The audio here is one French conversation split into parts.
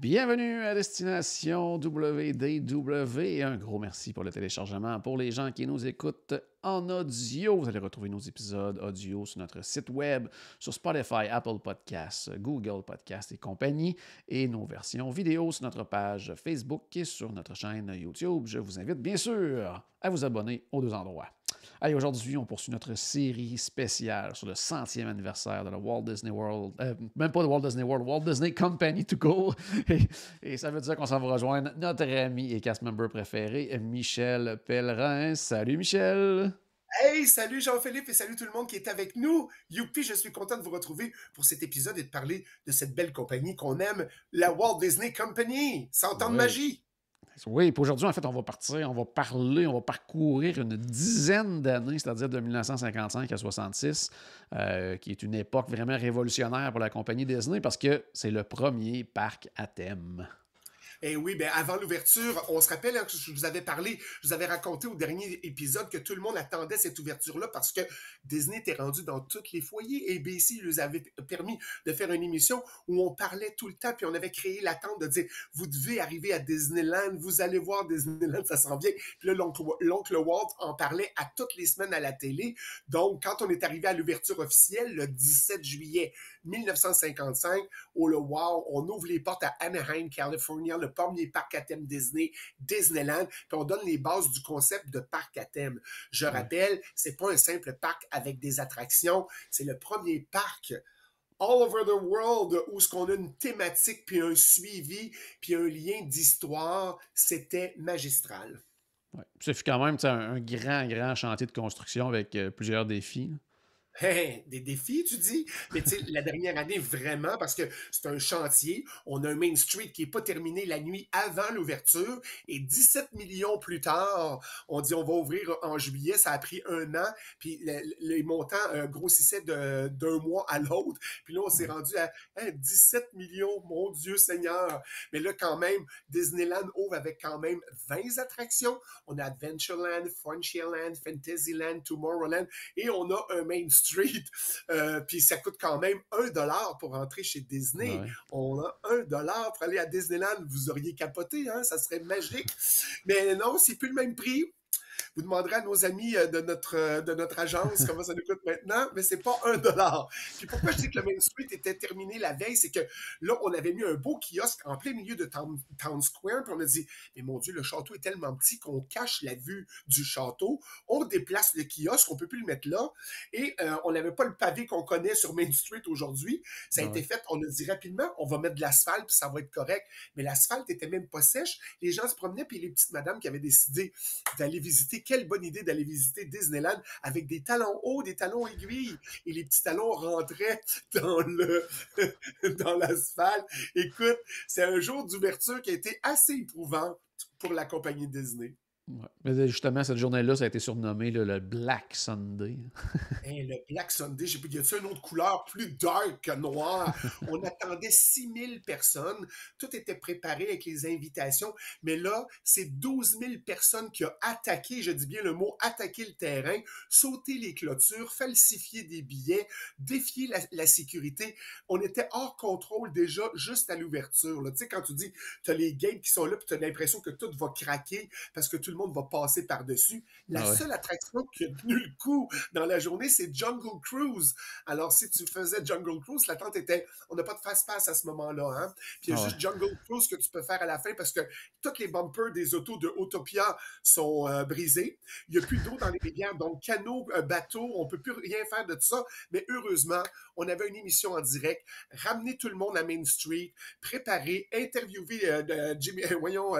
Bienvenue à Destination WDW. Un gros merci pour le téléchargement. Pour les gens qui nous écoutent en audio, vous allez retrouver nos épisodes audio sur notre site web, sur Spotify, Apple Podcasts, Google Podcasts et compagnie, et nos versions vidéo sur notre page Facebook et sur notre chaîne YouTube. Je vous invite bien sûr à vous abonner aux deux endroits. Aujourd'hui, on poursuit notre série spéciale sur le centième anniversaire de la Walt Disney World, euh, même pas de Walt Disney World, Walt Disney Company to go. Et, et ça veut dire qu'on s'en va rejoindre notre ami et cast member préféré, Michel Pellerin. Salut Michel! Hey, salut Jean-Philippe et salut tout le monde qui est avec nous. Youpi, je suis content de vous retrouver pour cet épisode et de parler de cette belle compagnie qu'on aime, la Walt Disney Company. 100 ans de magie. Oui, aujourd'hui, en fait, on va partir, on va parler, on va parcourir une dizaine d'années, c'est-à-dire de 1955 à 66, euh, qui est une époque vraiment révolutionnaire pour la compagnie Disney parce que c'est le premier parc à thème. Et oui, ben avant l'ouverture, on se rappelle hein, que je vous avais parlé, je vous avais raconté au dernier épisode que tout le monde attendait cette ouverture-là parce que Disney était rendu dans tous les foyers. ABC nous avait permis de faire une émission où on parlait tout le temps, puis on avait créé l'attente de dire vous devez arriver à Disneyland, vous allez voir Disneyland, ça s'en vient. Puis là, l'oncle Walt en parlait à toutes les semaines à la télé. Donc, quand on est arrivé à l'ouverture officielle le 17 juillet 1955, au le Wow, on ouvre les portes à Anaheim, California, le premier parc à thème Disney, Disneyland, puis on donne les bases du concept de parc à thème. Je rappelle, c'est pas un simple parc avec des attractions, c'est le premier parc all over the world où ce qu'on a une thématique puis un suivi puis un lien d'histoire, c'était magistral. Ouais. Ça fut quand même un, un grand, grand chantier de construction avec euh, plusieurs défis. là. Hein, des défis, tu dis? Mais tu sais, la dernière année, vraiment, parce que c'est un chantier. On a un Main Street qui n'est pas terminé la nuit avant l'ouverture. Et 17 millions plus tard, on dit on va ouvrir en juillet. Ça a pris un an. Puis le- le- les montants euh, grossissaient d'un mois à l'autre. Puis là, on s'est rendu à hein, 17 millions, mon Dieu Seigneur. Mais là, quand même, Disneyland ouvre avec quand même 20 attractions. On a Adventureland, Frontierland, Fantasyland, Tomorrowland. Et on a un Main Street. Euh, puis ça coûte quand même un dollar pour entrer chez Disney. Ouais. On a un dollar pour aller à Disneyland. Vous auriez capoté, hein? Ça serait magique. Mais non, c'est plus le même prix. Vous demanderez à nos amis euh, de notre, euh, de notre agence comment ça nous coûte maintenant, mais c'est pas un dollar. Puis pourquoi je dis que le Main Street était terminé la veille, c'est que là, on avait mis un beau kiosque en plein milieu de Town, Town Square, puis on a dit, mais mon Dieu, le château est tellement petit qu'on cache la vue du château. On déplace le kiosque, on peut plus le mettre là, et euh, on n'avait pas le pavé qu'on connaît sur Main Street aujourd'hui. Ça a Ouais. été fait, on a dit rapidement, on va mettre de l'asphalte, puis ça va être correct. Mais l'asphalte était même pas sèche. Les gens se promenaient, puis les petites madames qui avaient décidé d'aller visiter, quelle bonne idée d'aller visiter Disneyland avec des talons hauts, des talons aiguilles. Et les petits talons rentraient dans le dans l'asphalte. Écoute, c'est un jour d'ouverture qui a été assez éprouvant pour la compagnie Disney. Ouais. Mais justement, cette journée-là, ça a été surnommé là, le Black Sunday. Hey, le Black Sunday, j'ai y a une autre couleur plus dark que noir? On attendait 6000 personnes. Tout était préparé avec les invitations. Mais là, c'est 12 000 personnes qui ont attaqué, je dis bien le mot, attaqué le terrain, sauté les clôtures, falsifié des billets, défié la, la sécurité. On était hors contrôle déjà juste à l'ouverture. Tu sais, quand tu dis, tu as les gates qui sont là, puis tu as l'impression que tout va craquer parce que tout le monde va passer par-dessus. La Ah ouais. seule attraction qui a tenu le coup dans la journée, c'est Jungle Cruise. Alors, si tu faisais Jungle Cruise, l'attente était, on n'a pas de fast-pass à ce moment-là, hein. Puis il y a Ah juste Jungle Cruise que tu peux faire à la fin parce que toutes les bumpers des autos de Autopia sont euh, brisés. Il n'y a plus d'eau dans les rivières, donc canot, euh, bateau, on peut plus rien faire de tout ça. Mais heureusement, on avait une émission en direct, ramener tout le monde à Main Street, préparer, interviewer euh, Jimmy, euh, voyons,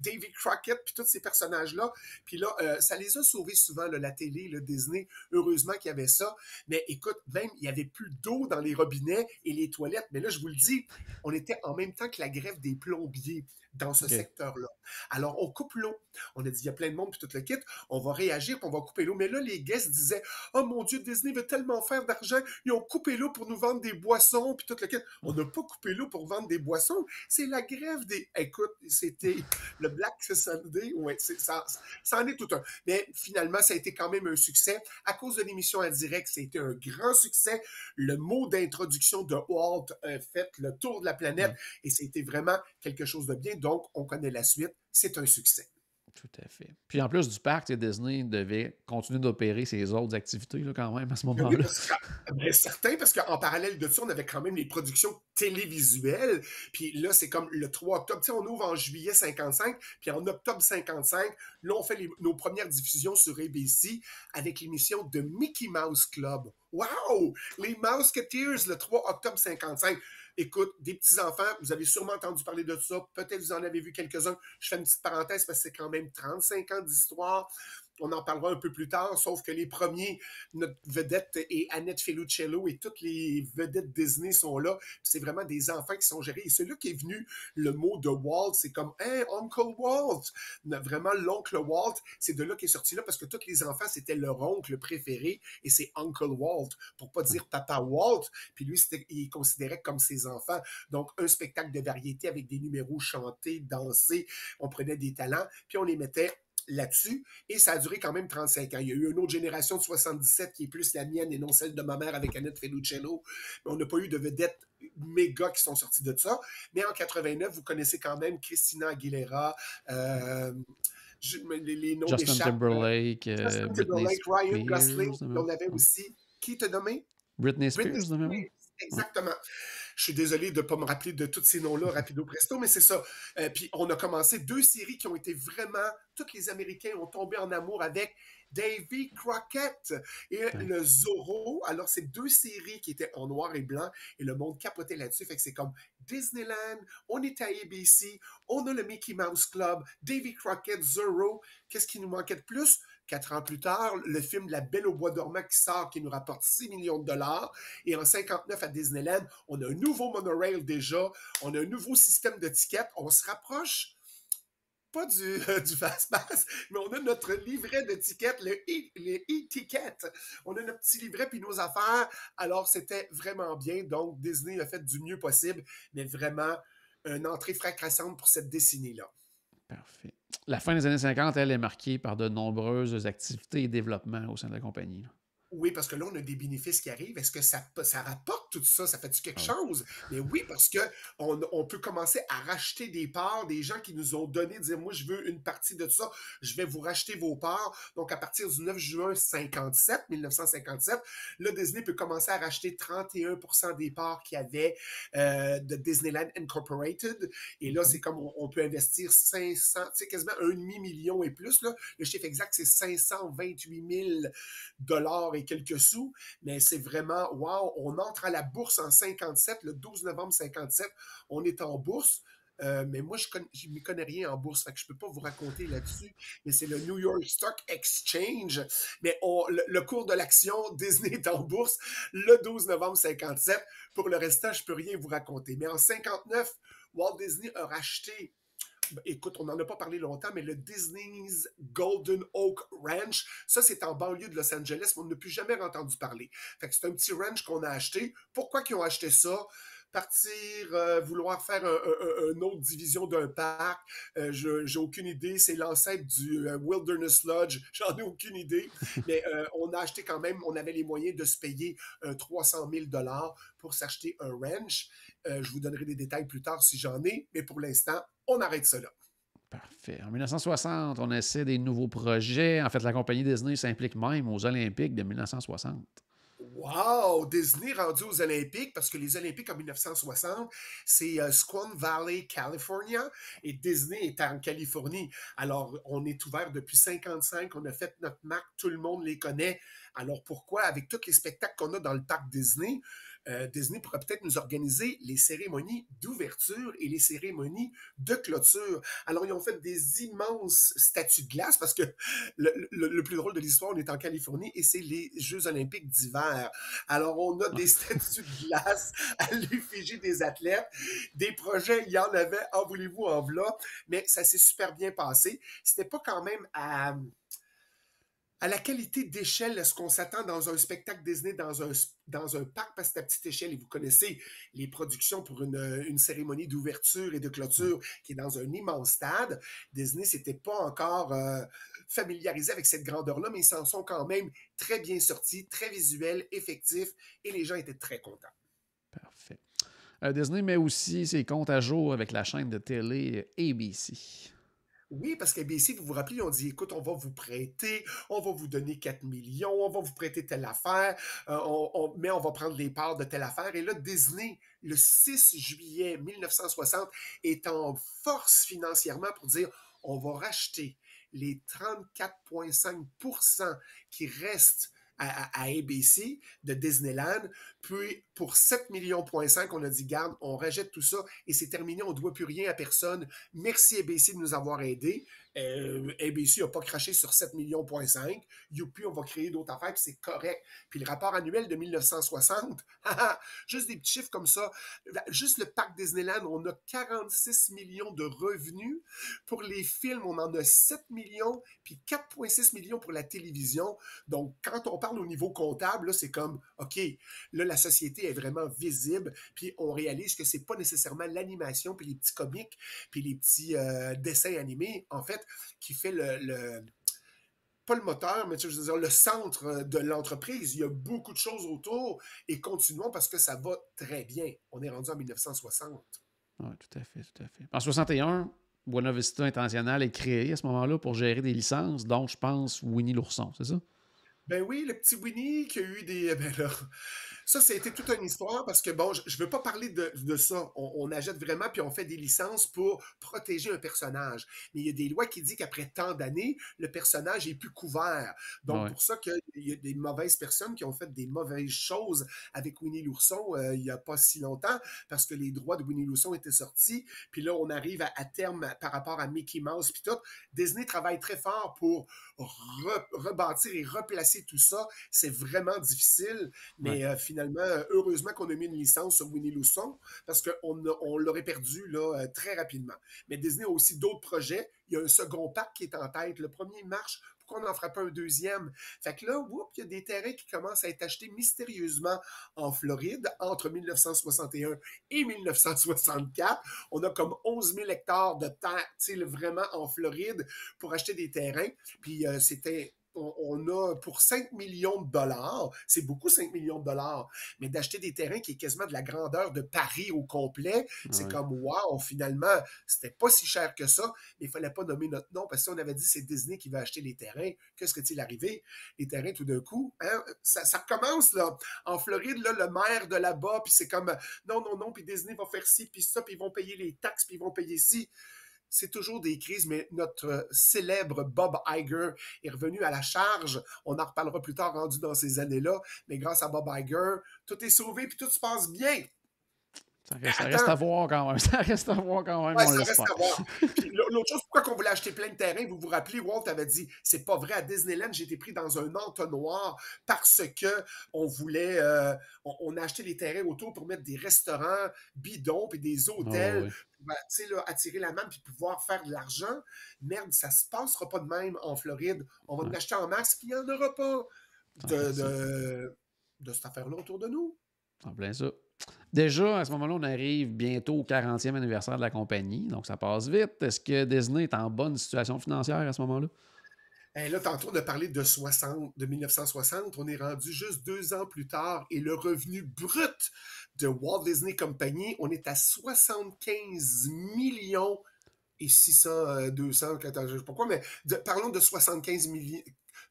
Davy Crockett puis tous ces personnages personnages-là. Puis là, euh, ça les a sauvés souvent, là, la télé, le Disney. Heureusement qu'il y avait ça. Mais écoute, même, il n'y avait plus d'eau dans les robinets et les toilettes. Mais là, je vous le dis, on était en même temps que la grève des plombiers dans ce secteur-là. Alors, on coupe l'eau. On a dit, il y a plein de monde, puis tout le kit. On va réagir, puis on va couper l'eau. Mais là, les guests disaient, oh mon Dieu, Disney veut tellement faire d'argent. Ils ont coupé l'eau pour nous vendre des boissons, puis tout le kit. On n'a pas coupé l'eau pour vendre des boissons. C'est la grève des. Écoute, c'était le Black Sunday. Ouais, ça, ça en est tout un. Mais finalement, ça a été quand même un succès. À cause de l'émission en direct, été un grand succès. Le mot d'introduction de Walt a fait le tour de la planète et c'était vraiment quelque chose de bien. Donc, on connaît la suite. C'est un succès. Tout à fait. Puis en plus du parc, Disney devait continuer d'opérer ses autres activités là, quand même à ce moment-là. Bien certain, parce qu'en parallèle de ça, on avait quand même les productions télévisuelles. Puis là, c'est comme le 3 octobre. Tu sais, on ouvre en juillet 55, puis en octobre 55, là, on fait nos premières diffusions sur ABC avec l'émission de Mickey Mouse Club. Wow! Les Mouseketeers, le 3 octobre 55. Écoute, des petits-enfants, vous avez sûrement entendu parler de ça. Peut-être vous en avez vu quelques-uns. Je fais une petite parenthèse parce que c'est quand même 35 ans d'histoire. On en parlera un peu plus tard, sauf que les premiers, notre vedette est Annette Felucello et toutes les vedettes Disney sont là. C'est vraiment des enfants qui sont gérés. Et c'est là qu'est venu le mot de Walt. C'est comme, hey, Uncle Walt? Vraiment, l'oncle Walt. C'est de là qu'est sorti là parce que tous les enfants, c'était leur oncle préféré et c'est Uncle Walt pour pas dire Papa Walt. Puis lui, il considérait comme ses enfants. Donc, un spectacle de variété avec des numéros chantés, dansés. On prenait des talents, puis on les mettait là-dessus. Et ça a duré quand même 35 ans. Il y a eu une autre génération de 77 qui est plus la mienne et non celle de ma mère avec Annette. Mais on n'a pas eu de vedettes méga qui sont sorties de ça. Mais en 89, vous connaissez quand même Christina Aguilera, euh, les, noms Justin Timberlake, euh, Justin Timberlake, Ryan Gosling. On avait aussi, qui t'a nommé? Britney Spears, Britney Spears. Exactement. Je suis désolé de ne pas me rappeler de tous ces noms-là rapido presto, mais c'est ça. Euh, puis on a commencé deux séries qui ont été vraiment. Tous les Américains ont tombé en amour avec Davy Crockett et le Zorro. Alors, c'est deux séries qui étaient en noir et blanc et le monde capotait là-dessus. Fait que c'est comme Disneyland, on est à ABC, on a le Mickey Mouse Club, Davy Crockett, Zorro. Qu'est-ce qui nous manquait de plus? Quatre ans plus tard, le film La Belle au bois dormant qui sort, qui nous rapporte 6 millions de dollars. Et en 59 à Disneyland, on a un nouveau monorail déjà, on a un nouveau système de. On se rapproche pas du, du fast-pass, mais on a notre livret de tickets, le e-ticket. on a notre petit livret puis nos affaires. Alors, c'était vraiment bien. Donc, Disney a fait du mieux possible, mais vraiment une entrée fracassante pour cette décennie-là. Parfait. La fin des années 50, elle est marquée par de nombreuses activités et développements au sein de la compagnie. Oui, parce que là, on a des bénéfices qui arrivent. Est-ce que ça, ça rapporte tout ça? Ça fait-tu quelque ah chose? Mais oui, parce que on, peut commencer à racheter des parts, des gens qui nous ont donné, dire, moi, je veux une partie de ça, je vais vous racheter vos parts. Donc, à partir du 9 juin 57, 1957, le Disney peut commencer à racheter 31% des parts qu'il y avait euh, de Disneyland Incorporated. Et là, c'est comme on, peut investir 500, tu sais, quasiment un demi-million et plus. Là. Le chiffre exact, c'est 528 000 dollars quelques sous, mais c'est vraiment, wow, on entre à la bourse en 57, le 12 novembre 57, on est en bourse. Euh, mais moi, je ne connais rien en bourse, je ne peux pas vous raconter là-dessus. Mais c'est le New York Stock Exchange. Mais le, cours de l'action Disney est en bourse le 12 novembre 57. Pour le restant, je ne peux rien vous raconter. Mais en 59, Walt Disney a racheté écoute, on n'en a pas parlé longtemps, mais le Disney's Golden Oak Ranch, ça, c'est en banlieue de Los Angeles, mais on n'a plus jamais entendu parler. Fait que c'est un petit ranch qu'on a acheté. Pourquoi ils ont acheté ça? partir, euh, vouloir faire un, une autre division d'un parc. Euh, je j'ai aucune idée. C'est l'ancêtre du euh, Wilderness Lodge. J'en ai aucune idée. Mais on a acheté quand même, on avait les moyens de se payer 300 000 dollars pour s'acheter un ranch. je vous donnerai des détails plus tard si j'en ai. Mais pour l'instant, on arrête cela. Parfait. En 1960, on essaie des nouveaux projets. En fait, la compagnie Disney s'implique même aux Olympiques de 1960. Wow! Disney rendu aux Olympiques, parce que les Olympiques en 1960, c'est euh, Squam Valley, California, et Disney est en Californie. Alors, on est ouvert depuis 55, on a fait notre marque, tout le monde les connaît. Alors, pourquoi, avec tous les spectacles qu'on a dans le parc Disney, euh, Disney pourrait peut-être nous organiser les cérémonies d'ouverture et les cérémonies de clôture. Alors, ils ont fait des immenses statues de glace parce que le, plus drôle de l'histoire, on est en Californie et c'est les Jeux olympiques d'hiver. Alors, on a des statues de glace à l'effigie des athlètes. Des projets, il y en avait, en voulez-vous, en voilà, mais ça s'est super bien passé. C'était pas quand même à à la qualité d'échelle est ce qu'on s'attend dans un spectacle Disney, dans un, dans un parc, parce que à petite échelle, et vous connaissez les productions pour une, une cérémonie d'ouverture et de clôture qui est dans un immense stade. Disney s'était pas encore euh, familiarisé avec cette grandeur-là, mais ils s'en sont quand même très bien sortis, très visuels, effectifs, et les gens étaient très contents. Parfait. Euh, Disney met aussi ses comptes à jour avec la chaîne de télé ABC. Oui, parce qu'ABC, vous vous rappelez, on dit, écoute, on va vous prêter, on va vous donner 4 millions, on va vous prêter telle affaire, euh, mais on va prendre les parts de telle affaire. Et là, Disney, le 6 juillet 1960, est en force financièrement pour dire, on va racheter les 34,5% qui restent à, ABC de Disneyland. Puis pour 7 millions, on a dit, garde, on rejette tout ça et c'est terminé, on ne doit plus rien à personne. Merci ABC de nous avoir aidés. Euh, ABC n'a pas craché sur 7 millions, Youpi, on va créer d'autres affaires, puis c'est correct. Puis le rapport annuel de 1960, juste des petits chiffres comme ça. Juste le parc Disneyland, on a 46 millions de revenus. Pour les films, on en a 7 millions, puis 4,6 millions pour la télévision. Donc, quand on parle au niveau comptable, c'est comme, OK, là, la société est vraiment visible, puis on réalise que c'est pas nécessairement l'animation, puis les petits comiques, puis les petits euh, dessins animés. En fait, qui fait le, pas le moteur, mais je veux dire, le centre de l'entreprise. Il y a beaucoup de choses autour et continuons parce que ça va très bien. On est rendu en 1960. Oui, tout à fait, tout à fait. En 61, Buena Vista International est créé à ce moment-là pour gérer des licences, dont je pense Winnie l'ourson, c'est ça? Ben oui, le petit Winnie qui a eu des. Ben là, ça, c'était toute une histoire parce que, bon, je ne veux pas parler de, ça. On, achète vraiment puis on fait des licences pour protéger un personnage. Mais il y a des lois qui disent qu'après tant d'années, le personnage est plus couvert. Donc, pour ça qu'il y a des mauvaises personnes qui ont fait des mauvaises choses avec Winnie l'ourson euh, il n'y a pas si longtemps parce que les droits de Winnie l'ourson étaient sortis. Puis là, on arrive à, terme par rapport à Mickey Mouse puis tout. Disney travaille très fort pour rebâtir et replacer tout ça. C'est vraiment difficile, mais euh, finalement, heureusement qu'on a mis une licence sur Winnie l'ourson parce qu'on on, l'aurait perdu là, euh, très rapidement. Mais Disney a aussi d'autres projets. Il y a un second parc qui est en tête. Le premier marche pourquoi on n'en ferait pas un deuxième? Fait que là, il y a des terrains qui commencent à être achetés mystérieusement en Floride entre 1961 et 1964. On a comme 11 000 hectares de terre, vraiment en Floride pour acheter des terrains. Puis euh, c'était on, a pour 5 millions de dollars, c'est beaucoup 5 millions de dollars, mais d'acheter des terrains qui est quasiment de la grandeur de Paris au complet, c'est comme wow, finalement, c'était pas si cher que ça, mais il fallait pas nommer notre nom parce que si on avait dit c'est Disney qui va acheter les terrains, que serait-il arrivé? Les terrains tout d'un coup, hein, ça, ça recommence là. En Floride, là, le maire de là-bas, puis c'est comme non, non, non, puis Disney va faire ci, puis ça, puis ils vont payer les taxes, puis ils vont payer ci c'est toujours des crises, mais notre célèbre Bob Iger est revenu à la charge. On en reparlera plus tard, rendu dans ces années-là. Mais grâce à Bob Iger, tout est sauvé puis tout se passe bien. Ça reste, à voir quand même. Ça reste à voir quand même. ça reste à voir. L'autre chose, pourquoi on voulait acheter plein de terrains, vous vous rappelez, Walt avait dit c'est pas vrai, à Disneyland, j'ai été pris dans un entonnoir parce que on voulait. Euh, on, a acheté les terrains autour pour mettre des restaurants bidons puis des hôtels ben, là, attirer la main puis pouvoir faire de l'argent. Merde, ça se passera pas de même en Floride. On va en acheter en masse, puis il n'y en aura pas de, de, de cette affaire-là autour de nous. En plein ça. Déjà, à ce moment-là, on arrive bientôt au 40e anniversaire de la compagnie, donc ça passe vite. Est-ce que Disney est en bonne situation financière à ce moment-là? Eh, là, tantôt, on a de, 60, de 1960. On est rendu juste deux ans plus tard et le revenu brut de Walt Disney Company, on est à 75 millions et 600, 200, je ne sais pas quoi, mais parlons de 75 millions.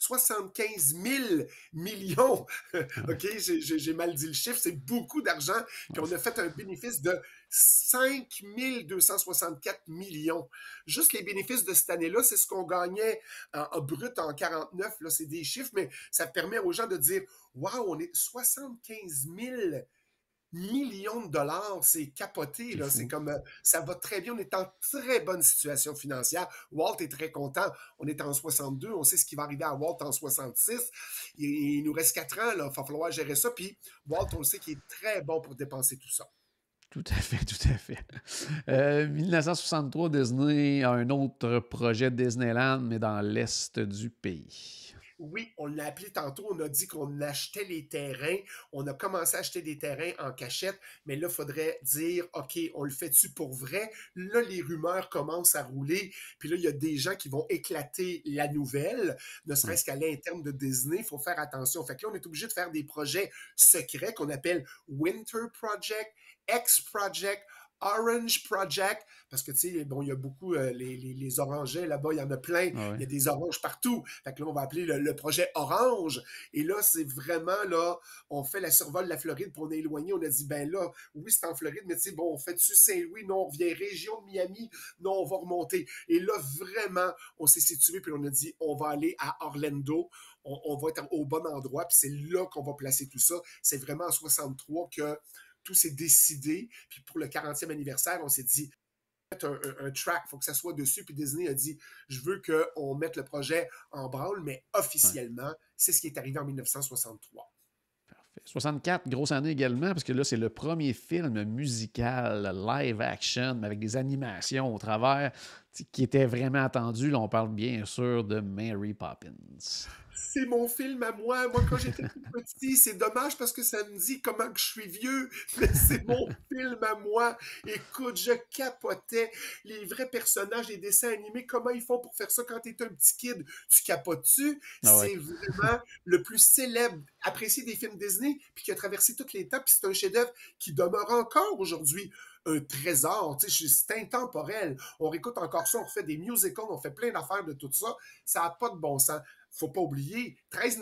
75 000 millions. OK, j'ai mal dit le chiffre, c'est beaucoup d'argent. Puis on a fait un bénéfice de 5 264 millions. Juste les bénéfices de cette année-là, c'est ce qu'on gagnait en, brut en 49. Là, c'est des chiffres, mais ça permet aux gens de dire Waouh, on est 75 000 millions de dollars, c'est capoté, là. C'est comme, euh, ça va très bien. On est en très bonne situation financière. Walt est très content. On est en 62. On sait ce qui va arriver à Walt en 66. Il, nous reste quatre ans, là. Il va falloir gérer ça. Puis Walt, on le sait qu'il est très bon pour dépenser tout ça. Tout à fait, tout à fait. 1963, euh, Disney a un autre projet Disneyland, mais dans l'est du pays. Oui, on l'a appelé tantôt, on a dit qu'on achetait les terrains, on a commencé à acheter des terrains en cachette, mais là, il faudrait dire, OK, on le fait-tu pour vrai? Là, les rumeurs commencent à rouler, puis là, il y a des gens qui vont éclater la nouvelle, ne serait-ce qu'à l'interne de Disney, il faut faire attention. Fait que là, on est obligé de faire des projets secrets qu'on appelle Winter Project, X Project, Orange Project, parce que, tu sais, bon, il y a beaucoup, euh, les, les, orangers là-bas, il y en a plein, ah il y a des oranges partout. Fait que là, on va appeler le, projet Orange. Et là, c'est vraiment, là, on fait la survol de la Floride, pour on est éloigné, on a dit, ben là, oui, c'est en Floride, mais tu sais, bon, on fait-tu Saint-Louis? Non, on revient région de Miami? Non, on va remonter. Et là, vraiment, on s'est situé, puis on a dit, on va aller à Orlando. On, on va être au bon endroit, puis c'est là qu'on va placer tout ça. C'est vraiment en 63 que tout s'est décidé. Puis pour le 40e anniversaire, on s'est dit, un, un, track, il faut que ça soit dessus. Puis Disney a dit, je veux qu'on mette le projet en branle, mais officiellement, c'est ce qui est arrivé en 1963. 64, grosse année également, parce que là, c'est le premier film musical live action avec des animations au travers qui était vraiment attendu. Là, on parle bien sûr de Mary Poppins c'est mon film à moi. Moi, quand j'étais petit, c'est dommage parce que ça me dit comment que je suis vieux, mais c'est mon film à moi. Écoute, je capotais les vrais personnages, les dessins animés. Comment ils font pour faire ça quand t'es un petit kid? Tu capotes-tu? Ah c'est vraiment le plus célèbre, apprécié des films Disney, puis qui a traversé toutes les temps, puis c'est un chef-d'œuvre qui demeure encore aujourd'hui un trésor. C'est intemporel. On réécoute encore ça, on fait des musicals, on fait plein d'affaires de tout ça. Ça n'a pas de bon sens faut pas oublier, 13,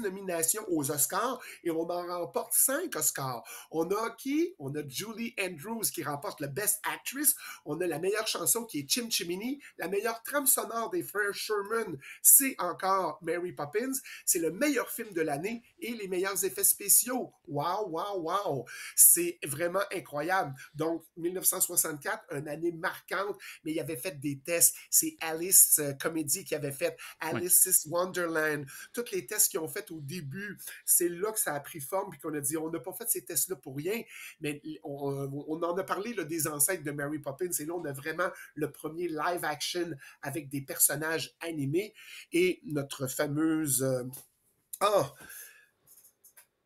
nominations aux Oscars et on en remporte 5 Oscars. On a qui? On a Julie Andrews qui remporte le Best Actress. On a la meilleure chanson qui est Chim Chimini. La meilleure trame sonore des frères Sherman, c'est encore Mary Poppins. C'est le meilleur film de l'année et les meilleurs effets spéciaux. Wow, wow, wow! C'est vraiment incroyable. Donc, 1964, une année marquante, mais il avait fait des tests. C'est Alice euh, Comedy qui avait fait Alice Wonderland, tous les tests qu'ils ont fait au début, c'est là que ça a pris forme, puis qu'on a dit, on n'a pas fait ces tests-là pour rien, mais on, en a parlé des ancêtres de Mary Poppins, et là, on a vraiment le premier live action avec des personnages animés, et notre fameuse... Euh, ah,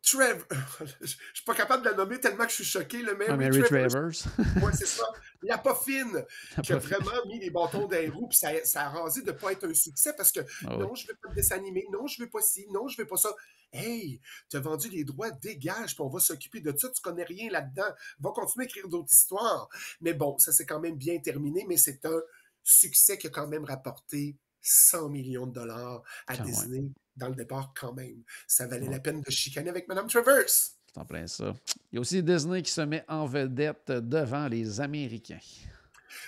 Trevor. je suis pas capable de la nommer tellement que je suis choqué. Le même. Mary Travers. oui, c'est ça. La pas fine, qui a vraiment mis les bâtons dans les roues, puis ça, ça, a rasé de ne pas être un succès parce que ah non, je veux pas de dessin animé, non, je veux pas ci, non, je veux pas ça. Hey, tu as vendu les droits, dégage, puis on va s'occuper de ça, tu connais rien là-dedans. Va continuer à écrire d'autres histoires. Mais bon, ça s'est quand même bien terminé, mais c'est un succès qui a quand même rapporté 100 millions de dollars à Disney dans le départ quand même. Ça valait la peine de chicaner avec Mme Travers. C'est en plein ça. Il y a aussi Disney qui se met en vedette devant les Américains.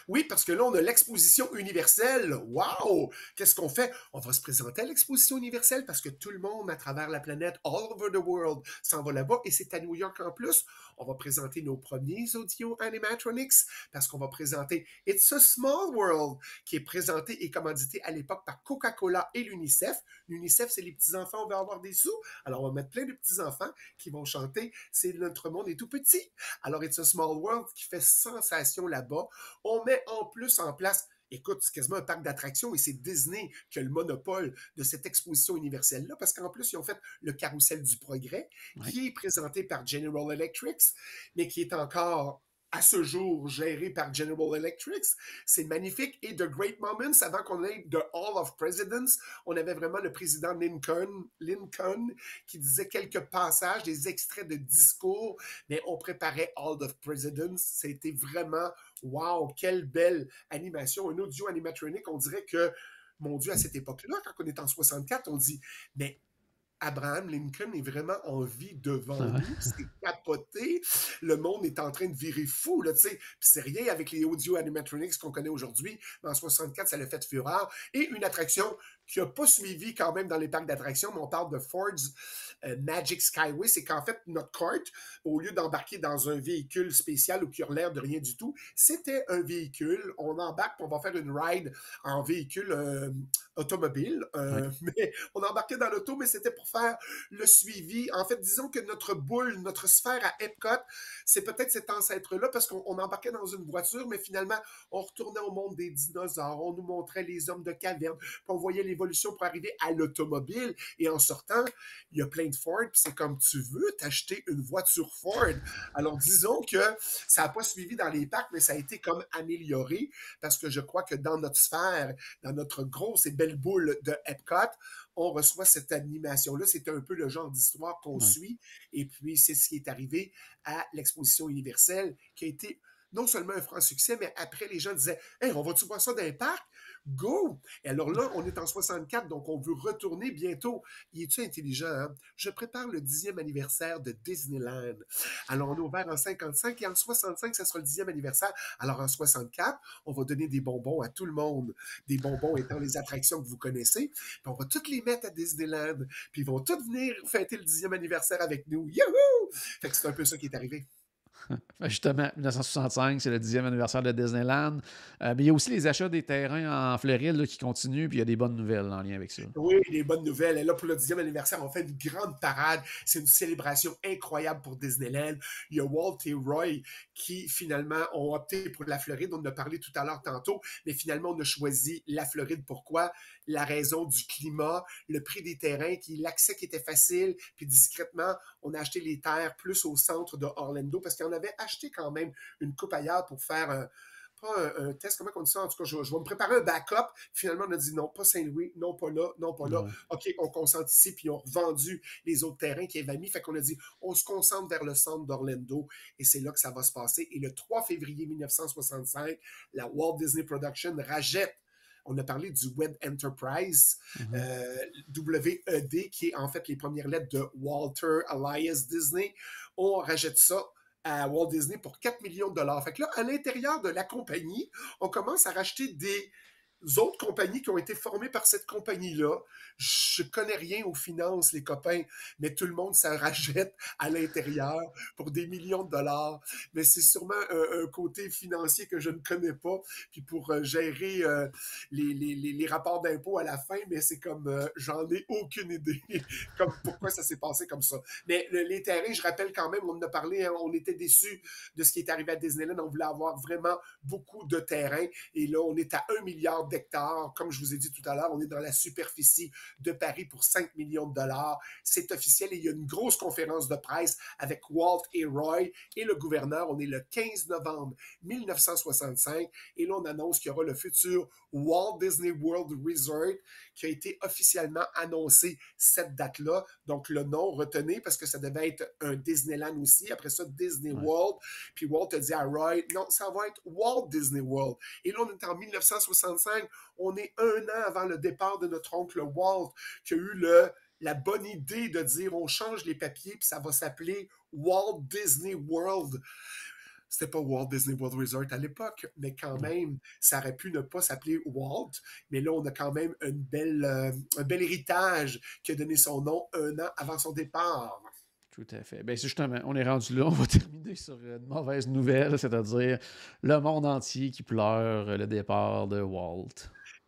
Oui, parce que là, on a l'exposition universelle. Wow! Qu'est-ce qu'on fait? On va se présenter à l'exposition universelle parce que tout le monde à travers la planète, all over the world, s'en va là-bas et c'est à New York en plus. On va présenter nos premiers audio animatronics parce qu'on va présenter It's a Small World qui est présenté et commandité à l'époque par Coca-Cola et l'UNICEF. L'UNICEF, c'est les petits-enfants, on veut avoir des sous. Alors, on va mettre plein de petits-enfants qui vont chanter C'est notre monde est tout petit. Alors, It's a Small World qui fait sensation là-bas. Met en plus en place écoute, c'est quasiment un parc d'attractions et c'est Disney qui a le monopole de cette exposition universelle-là, parce qu'en plus, ils ont fait le carrousel du progrès, qui est présenté par General Electric, mais qui est encore à ce jour géré par General Electric. C'est magnifique. Et The Great Moments, avant qu'on ait The Hall of Presidents, on avait vraiment le président Lincoln, Lincoln qui disait quelques passages, des extraits de discours, mais on préparait Hall of Presidents. C'était vraiment, wow, quelle belle animation. Un audio animatronique, on dirait que mon Dieu, à cette époque-là, quand on est en 64, on dit, mais Abraham Lincoln est vraiment en vie devant nous. C'est capoté. Le monde est en train de virer fou, là, tu sais. C'est rien avec les audio animatronics qu'on connaît aujourd'hui. Mais en 64, ça l'a fait fureur. Et une attraction qui n'a pas suivi quand même dans les parcs d'attractions, mais on parle de Ford's euh, Magic Skyway, c'est qu'en fait, notre cart, au lieu d'embarquer dans un véhicule spécial ou qui a l'air de rien du tout, c'était un véhicule. On embarque, on va faire une ride en véhicule euh, automobile. Euh, mais on embarquait dans l'auto, mais c'était pour faire le suivi. En fait, disons que notre boule, notre sphère à Epcot, c'est peut-être cet ancêtre-là, parce qu'on embarquait dans une voiture, mais finalement, on retournait au monde des dinosaures, on nous montrait les hommes de caverne, puis on voyait les pour arriver à l'automobile. Et en sortant, il y a plein de Ford, puis c'est comme tu veux t'acheter une voiture Ford? Alors disons que ça n'a pas suivi dans les parcs, mais ça a été comme amélioré parce que je crois que dans notre sphère, dans notre grosse et belle boule de Epcot, on reçoit cette animation-là. C'est un peu le genre d'histoire qu'on suit. Et puis, c'est ce qui est arrivé à l'exposition universelle, qui a été non seulement un franc succès, mais après, les gens disaient Hey, on va-tu voir ça dans un parc Go! Et alors là, on est en 64, donc on veut retourner bientôt. Il est-tu intelligent? Hein? Je prépare le dixième anniversaire de Disneyland. Alors, on est ouvert en 55 et en 65, ça sera le dixième anniversaire. Alors, en 64, on va donner des bonbons à tout le monde. Des bonbons étant les attractions que vous connaissez. Puis on va toutes les mettre à Disneyland. Puis ils vont tous venir fêter le dixième anniversaire avec nous. Youhou! Fait que c'est un peu ça qui est arrivé. Justement, 1965, c'est le 10e anniversaire de Disneyland. Euh, mais il y a aussi les achats des terrains en Floride qui continuent, puis il y a des bonnes nouvelles en lien avec ça. Oui, des bonnes nouvelles. Et là, pour le 10e anniversaire, on fait une grande parade. C'est une célébration incroyable pour Disneyland. Il y a Walt et Roy qui, finalement, ont opté pour la Floride. On en a parlé tout à l'heure tantôt, mais finalement, on a choisi la Floride. Pourquoi? La raison du climat, le prix des terrains, l'accès qui était facile, puis discrètement, on a acheté les terres plus au centre de Orlando parce a avait acheté quand même une coupe ailleurs pour faire un, pas un, test, comment on dit ça? En tout cas, je, vais me préparer un backup. Finalement, on a dit non, pas Saint-Louis, non, pas là, non, pas là. OK, on concentre ici, puis on revendu les autres terrains qui avaient mis. Fait qu'on a dit, on se concentre vers le centre d'Orlando, et c'est là que ça va se passer. Et le 3 février 1965, la Walt Disney Production rachète on a parlé du Web Enterprise, mm-hmm. euh, WED, qui est en fait les premières lettres de Walter Elias Disney. On rachète ça à Walt Disney pour 4 millions de dollars. Fait que là, à l'intérieur de la compagnie, on commence à racheter des autres compagnies qui ont été formées par cette compagnie-là. Je connais rien aux finances, les copains, mais tout le monde s'en rachète à l'intérieur pour des millions de dollars. Mais c'est sûrement un, côté financier que je ne connais pas. Puis pour euh, gérer euh, les, les, les, rapports d'impôts à la fin, mais c'est comme euh, j'en ai aucune idée comme pourquoi ça s'est passé comme ça. Mais les terrains, je rappelle quand même, on en a parlé, hein, on était déçus de ce qui est arrivé à Disneyland. On voulait avoir vraiment beaucoup de terrains. Et là, on est à un milliard d'hectares. Comme je vous ai dit tout à l'heure, on est dans la superficie de Paris pour 5 millions de dollars. C'est officiel et il y a une grosse conférence de presse avec Walt et Roy et le gouverneur. On est le 15 novembre 1965 et là, on annonce qu'il y aura le futur Walt Disney World Resort qui a été officiellement annoncé cette date-là. Donc, le nom, retenez, parce que ça devait être un Disneyland aussi. Après ça, Disney World. Puis Walt a dit à Roy, non, ça va être Walt Disney World. Et là, on est en 1965. On est un an avant le départ de notre oncle Walt, qui a eu le, la bonne idée de dire on change les papiers, puis ça va s'appeler Walt Disney World. C'était pas Walt Disney World Resort à l'époque, mais quand même, ça aurait pu ne pas s'appeler Walt. Mais là, on a quand même une belle, euh, un bel héritage qui a donné son nom un an avant son départ. Tout à fait. Bien, justement, on est rendu là. On va terminer sur une mauvaise nouvelle, c'est-à-dire le monde entier qui pleure le départ de Walt.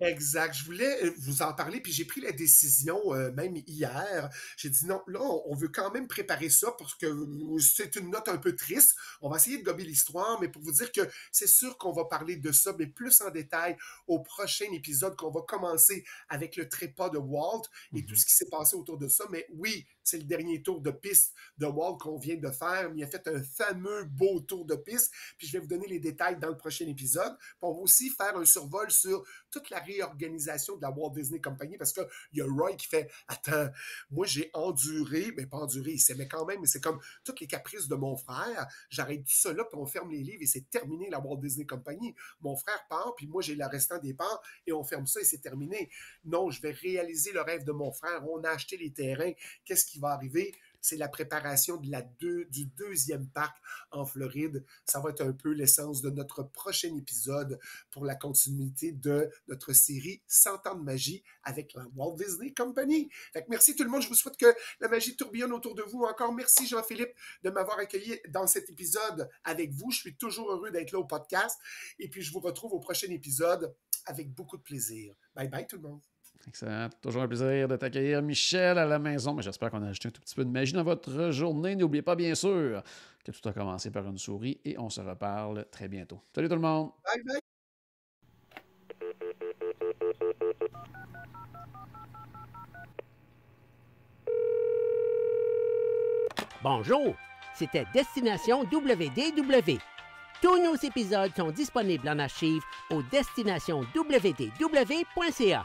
Exact. Je voulais euh, vous en parler, puis j'ai pris la décision euh, même hier. J'ai dit non, là, on veut quand même préparer ça parce que euh, c'est une note un peu triste. On va essayer de gober l'histoire, mais pour vous dire que c'est sûr qu'on va parler de ça, mais plus en détail au prochain épisode qu'on va commencer avec le trépas de Walt et tout mhm. ce qui s'est passé autour de ça. Mais oui, c'est le dernier tour de piste de Walt qu'on vient de faire. Il a fait un fameux beau tour de piste. Puis je vais vous donner les détails dans le prochain épisode. on va aussi faire un survol sur toute la réorganisation de la Walt Disney Company parce qu'il y a Roy qui fait Attends, moi j'ai enduré, mais pas enduré, il s'aimait quand même, mais c'est comme toutes les caprices de mon frère. J'arrête tout ça là, puis on ferme les livres et c'est terminé la Walt Disney Company. Mon frère part, puis moi j'ai le restant des parts et on ferme ça et c'est terminé. Non, je vais réaliser le rêve de mon frère. On a acheté les terrains. Qu'est-ce qui va arriver? C'est la préparation de la du deuxième parc en Floride. Ça va être un peu l'essence de notre prochain épisode pour la continuité de notre série 100 ans de magie avec la Walt Disney Company. Merci tout le monde. Je vous souhaite que la magie tourbillonne autour de vous. Encore merci Jean-Philippe de m'avoir accueilli dans cet épisode avec vous. Je suis toujours heureux d'être là au podcast. Et puis je vous retrouve au prochain épisode avec beaucoup de plaisir. Bye bye tout le monde. Excellent. Toujours un plaisir de t'accueillir, Michel, à la maison. Mais j'espère qu'on a ajouté un tout petit peu de magie dans votre journée. N'oubliez pas, bien sûr, que tout a commencé par une souris et on se reparle très bientôt. Salut tout le monde. Bye bye. Bonjour, c'était Destination WDW. Tous nos épisodes sont disponibles en archive au destinationwdw.ca.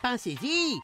Pensez-y!